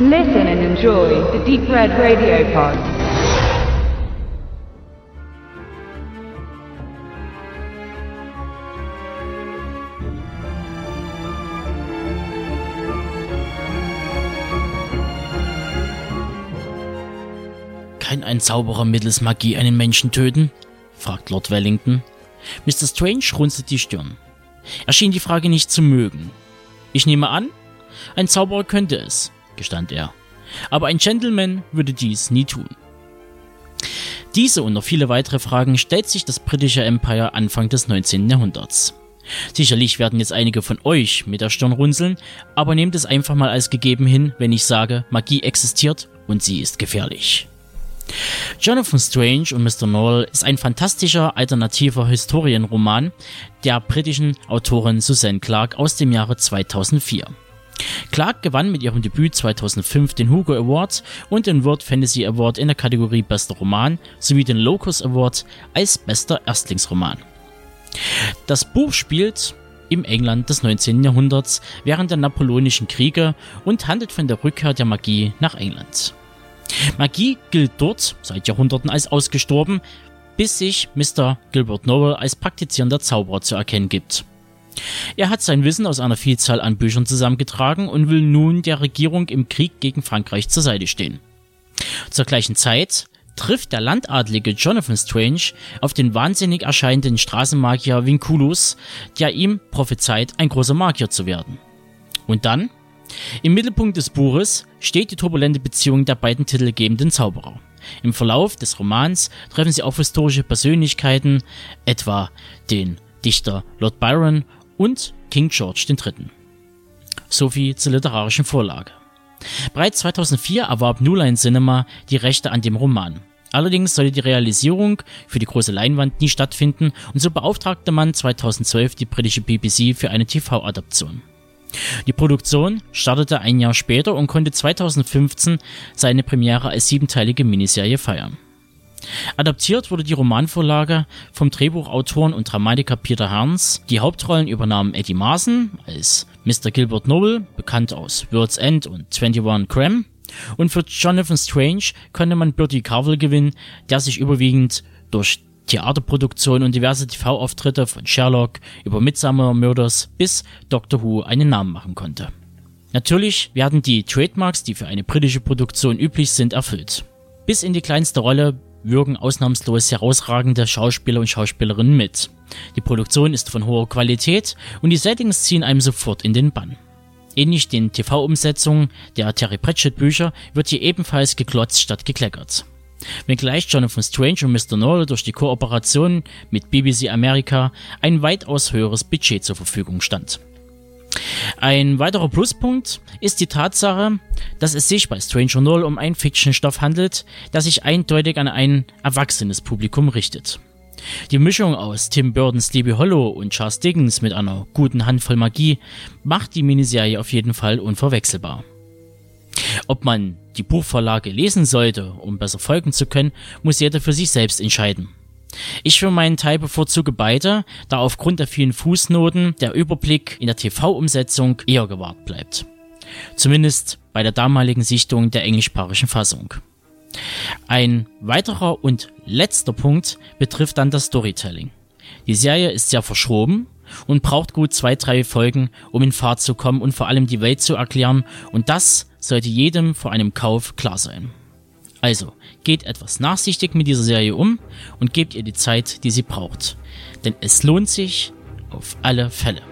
Listen and enjoy the Deep Red Radio Pod. Kann ein Zauberer mittels Magie einen Menschen töten? fragt Lord Wellington. Mr. Strange runzelt die Stirn. Er schien die Frage nicht zu mögen. Ich nehme an, ein Zauberer könnte es, gestand er. Aber ein Gentleman würde dies nie tun. Diese und noch viele weitere Fragen stellt sich das britische Empire Anfang des 19. Jahrhunderts. Sicherlich werden jetzt einige von euch mit der Stirn runzeln, aber nehmt es einfach mal als gegeben hin, wenn ich sage, Magie existiert und sie ist gefährlich. Jonathan Strange und Mr. Noel ist ein fantastischer alternativer Historienroman der britischen Autorin Susan Clarke aus dem Jahre 2004. Clark gewann mit ihrem Debüt 2005 den Hugo Award und den World Fantasy Award in der Kategorie Bester Roman sowie den Locus Award als bester Erstlingsroman. Das Buch spielt im England des 19. Jahrhunderts während der Napoleonischen Kriege und handelt von der Rückkehr der Magie nach England. Magie gilt dort seit Jahrhunderten als ausgestorben, bis sich Mr. Gilbert Noel als praktizierender Zauberer zu erkennen gibt. Er hat sein Wissen aus einer Vielzahl an Büchern zusammengetragen und will nun der Regierung im Krieg gegen Frankreich zur Seite stehen. Zur gleichen Zeit trifft der Landadlige Jonathan Strange auf den wahnsinnig erscheinenden Straßenmagier Vinculus, der ihm prophezeit, ein großer Magier zu werden. Und dann? Im Mittelpunkt des Buches steht die turbulente Beziehung der beiden titelgebenden Zauberer. Im Verlauf des Romans treffen sie auf historische Persönlichkeiten, etwa den Dichter Lord Byron und King George III. Soviel zur literarischen Vorlage. Bereits 2004 erwarb New Line Cinema die Rechte an dem Roman. Allerdings sollte die Realisierung für die große Leinwand nie stattfinden und so beauftragte man 2012 die britische BBC für eine TV-Adaption. Die Produktion startete ein Jahr später und konnte 2015 seine Premiere als siebenteilige Miniserie feiern. Adaptiert wurde die Romanvorlage vom Drehbuchautoren und Dramatiker Peter Herns. Die Hauptrollen übernahmen Eddie Marson als Mr. Gilbert Noble, bekannt aus World's End und 21 Cram. Und für Jonathan Strange konnte man Bertie Carvel gewinnen, der sich überwiegend durch Theaterproduktionen und diverse TV-Auftritte von Sherlock über Midsummer Murders bis Doctor Who einen Namen machen konnte. Natürlich werden die Trademarks, die für eine britische Produktion üblich sind, erfüllt. Bis in die kleinste Rolle wirken ausnahmslos herausragende Schauspieler und Schauspielerinnen mit. Die Produktion ist von hoher Qualität und die Settings ziehen einem sofort in den Bann. Ähnlich den TV-Umsetzungen der Terry Pratchett Bücher wird hier ebenfalls geklotzt statt gekleckert. Wenngleich Jonathan Strange und Mr. Noel durch die Kooperation mit BBC America ein weitaus höheres Budget zur Verfügung stand. Ein weiterer Pluspunkt ist die Tatsache, dass es sich bei Stranger Null um einen Fiction-Stoff handelt, der sich eindeutig an ein erwachsenes Publikum richtet. Die Mischung aus Tim Burton's Sleepy Hollow und Charles Dickens mit einer guten Handvoll Magie macht die Miniserie auf jeden Fall unverwechselbar. Ob man die Buchvorlage lesen sollte, um besser folgen zu können, muss jeder für sich selbst entscheiden. Ich für meinen Teil bevorzuge beide, da aufgrund der vielen Fußnoten der Überblick in der TV-Umsetzung eher gewahrt bleibt. Zumindest bei der damaligen Sichtung der englischsprachigen Fassung. Ein weiterer und letzter Punkt betrifft dann das Storytelling. Die Serie ist sehr verschoben und braucht gut zwei, drei Folgen, um in Fahrt zu kommen und vor allem die Welt zu erklären und das sollte jedem vor einem Kauf klar sein. Also, geht etwas nachsichtig mit dieser Serie um und gebt ihr die Zeit, die sie braucht. Denn es lohnt sich auf alle Fälle.